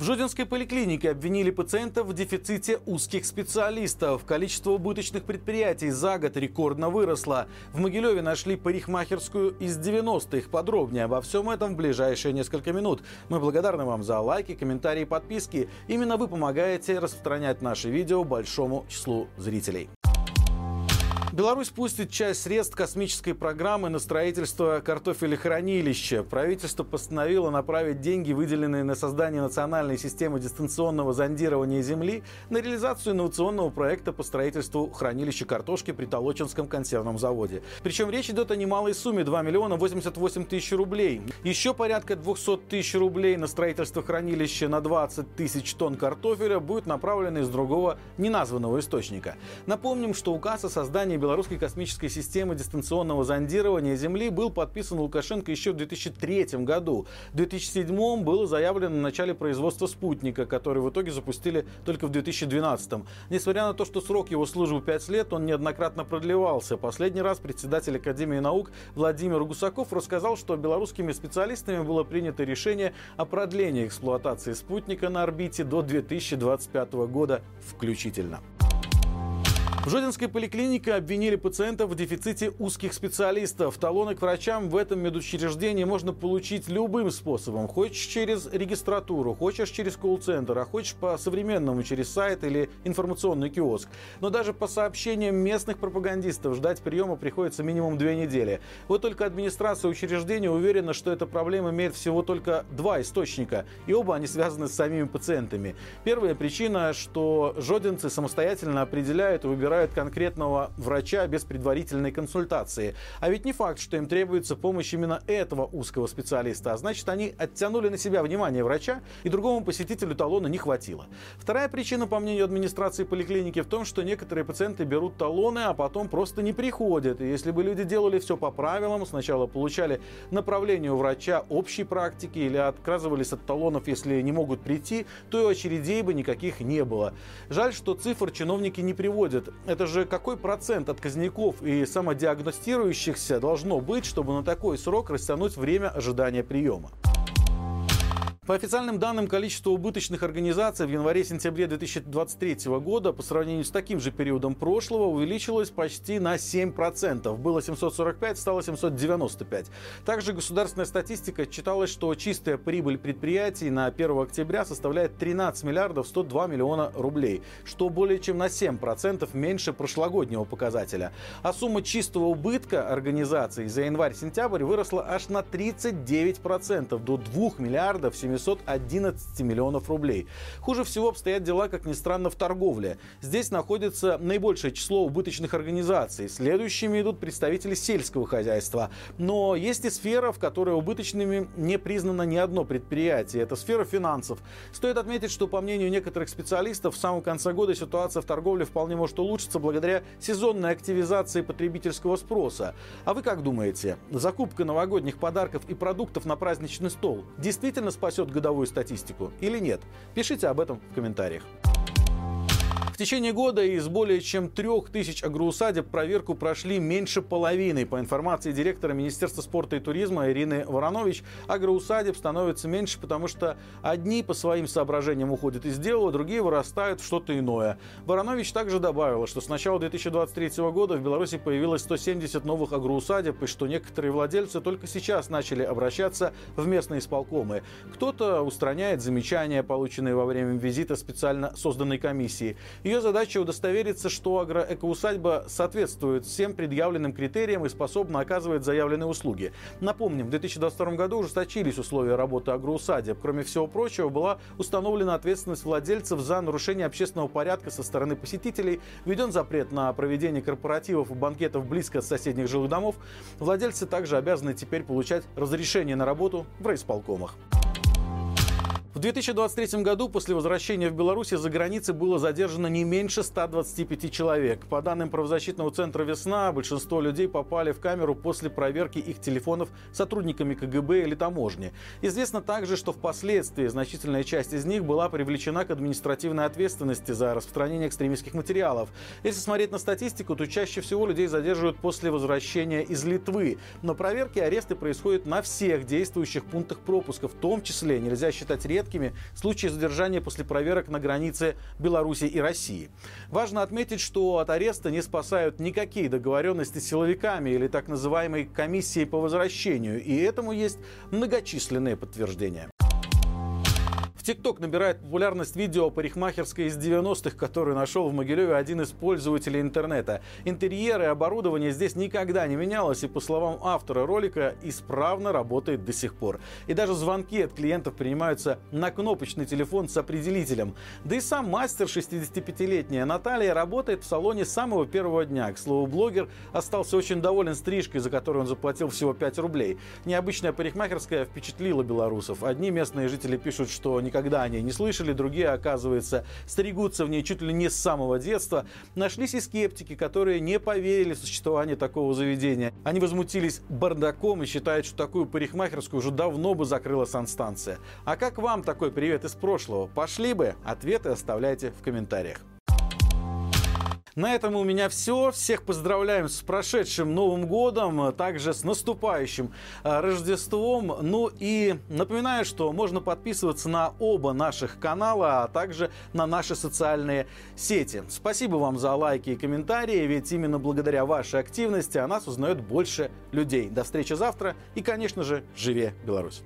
В Жодинской поликлинике обвинили пациентов в дефиците узких специалистов. Количество убыточных предприятий за год рекордно выросло. В Могилеве нашли парикмахерскую из 90-х. Подробнее обо всем этом в ближайшие несколько минут. Мы благодарны вам за лайки, комментарии подписки. Именно вы помогаете распространять наши видео большому числу зрителей. Беларусь пустит часть средств космической программы на строительство картофелехранилища. Правительство постановило направить деньги, выделенные на создание национальной системы дистанционного зондирования Земли, на реализацию инновационного проекта по строительству хранилища картошки при Толочинском консервном заводе. Причем речь идет о немалой сумме 2 миллиона 88 тысяч рублей. Еще порядка 200 тысяч рублей на строительство хранилища на 20 тысяч тонн картофеля будет направлено из другого неназванного источника. Напомним, что указ о создании белорусской космической системы дистанционного зондирования Земли был подписан Лукашенко еще в 2003 году. В 2007 было заявлено на начале производства спутника, который в итоге запустили только в 2012. Несмотря на то, что срок его службы 5 лет, он неоднократно продлевался. Последний раз председатель Академии наук Владимир Гусаков рассказал, что белорусскими специалистами было принято решение о продлении эксплуатации спутника на орбите до 2025 года включительно. В Жодинской поликлинике обвинили пациентов в дефиците узких специалистов. Талоны к врачам в этом медучреждении можно получить любым способом. Хочешь через регистратуру, хочешь через колл-центр, а хочешь по-современному через сайт или информационный киоск. Но даже по сообщениям местных пропагандистов ждать приема приходится минимум две недели. Вот только администрация учреждения уверена, что эта проблема имеет всего только два источника, и оба они связаны с самими пациентами. Первая причина, что жодинцы самостоятельно определяют и выбирают выбирают конкретного врача без предварительной консультации. А ведь не факт, что им требуется помощь именно этого узкого специалиста. А значит, они оттянули на себя внимание врача, и другому посетителю талона не хватило. Вторая причина, по мнению администрации поликлиники, в том, что некоторые пациенты берут талоны, а потом просто не приходят. И если бы люди делали все по правилам, сначала получали направление у врача общей практики или отказывались от талонов, если не могут прийти, то и очередей бы никаких не было. Жаль, что цифр чиновники не приводят. Это же какой процент отказников и самодиагностирующихся должно быть, чтобы на такой срок растянуть время ожидания приема? По официальным данным, количество убыточных организаций в январе-сентябре 2023 года по сравнению с таким же периодом прошлого увеличилось почти на 7%. Было 745, стало 795. Также государственная статистика отчиталась, что чистая прибыль предприятий на 1 октября составляет 13 миллиардов 102 миллиона рублей, что более чем на 7% меньше прошлогоднего показателя. А сумма чистого убытка организаций за январь-сентябрь выросла аж на 39% до 2 миллиардов 700 711 миллионов рублей. Хуже всего обстоят дела, как ни странно, в торговле. Здесь находится наибольшее число убыточных организаций. Следующими идут представители сельского хозяйства. Но есть и сфера, в которой убыточными не признано ни одно предприятие. Это сфера финансов. Стоит отметить, что по мнению некоторых специалистов, в самом конце года ситуация в торговле вполне может улучшиться благодаря сезонной активизации потребительского спроса. А вы как думаете, закупка новогодних подарков и продуктов на праздничный стол действительно спасет годовую статистику или нет? Пишите об этом в комментариях течение года из более чем трех тысяч агроусадеб проверку прошли меньше половины. По информации директора Министерства спорта и туризма Ирины Воронович, агроусадеб становится меньше, потому что одни по своим соображениям уходят из дела, другие вырастают в что-то иное. Воронович также добавила, что с начала 2023 года в Беларуси появилось 170 новых агроусадеб, и что некоторые владельцы только сейчас начали обращаться в местные исполкомы. Кто-то устраняет замечания, полученные во время визита специально созданной комиссии. Ее задача удостовериться, что агроэкоусадьба соответствует всем предъявленным критериям и способна оказывать заявленные услуги. Напомним, в 2022 году ужесточились условия работы агроусадеб. Кроме всего прочего, была установлена ответственность владельцев за нарушение общественного порядка со стороны посетителей, введен запрет на проведение корпоративов и банкетов близко от соседних жилых домов. Владельцы также обязаны теперь получать разрешение на работу в райисполкомах. В 2023 году после возвращения в Беларусь за границей было задержано не меньше 125 человек. По данным правозащитного центра «Весна», большинство людей попали в камеру после проверки их телефонов сотрудниками КГБ или таможни. Известно также, что впоследствии значительная часть из них была привлечена к административной ответственности за распространение экстремистских материалов. Если смотреть на статистику, то чаще всего людей задерживают после возвращения из Литвы. Но проверки и аресты происходят на всех действующих пунктах пропуска, в том числе нельзя считать редким редкими случаи задержания после проверок на границе Беларуси и России. Важно отметить, что от ареста не спасают никакие договоренности с силовиками или так называемой комиссией по возвращению, и этому есть многочисленные подтверждения. В ТикТок набирает популярность видео парикмахерской из 90-х, которую нашел в Могилеве один из пользователей интернета. Интерьеры и оборудование здесь никогда не менялось, и, по словам автора ролика, исправно работает до сих пор. И даже звонки от клиентов принимаются на кнопочный телефон с определителем. Да и сам мастер, 65-летняя Наталья, работает в салоне с самого первого дня. К слову, блогер остался очень доволен стрижкой, за которую он заплатил всего 5 рублей. Необычная парикмахерская впечатлила белорусов. Одни местные жители пишут, что никогда о ней не слышали, другие, оказывается, стригутся в ней чуть ли не с самого детства. Нашлись и скептики, которые не поверили в существование такого заведения. Они возмутились бардаком и считают, что такую парикмахерскую уже давно бы закрыла санстанция. А как вам такой привет из прошлого? Пошли бы? Ответы оставляйте в комментариях. На этом у меня все. Всех поздравляем с прошедшим Новым годом, а также с наступающим а, Рождеством. Ну и напоминаю, что можно подписываться на оба наших канала, а также на наши социальные сети. Спасибо вам за лайки и комментарии, ведь именно благодаря вашей активности о нас узнает больше людей. До встречи завтра и, конечно же, живе Беларусь!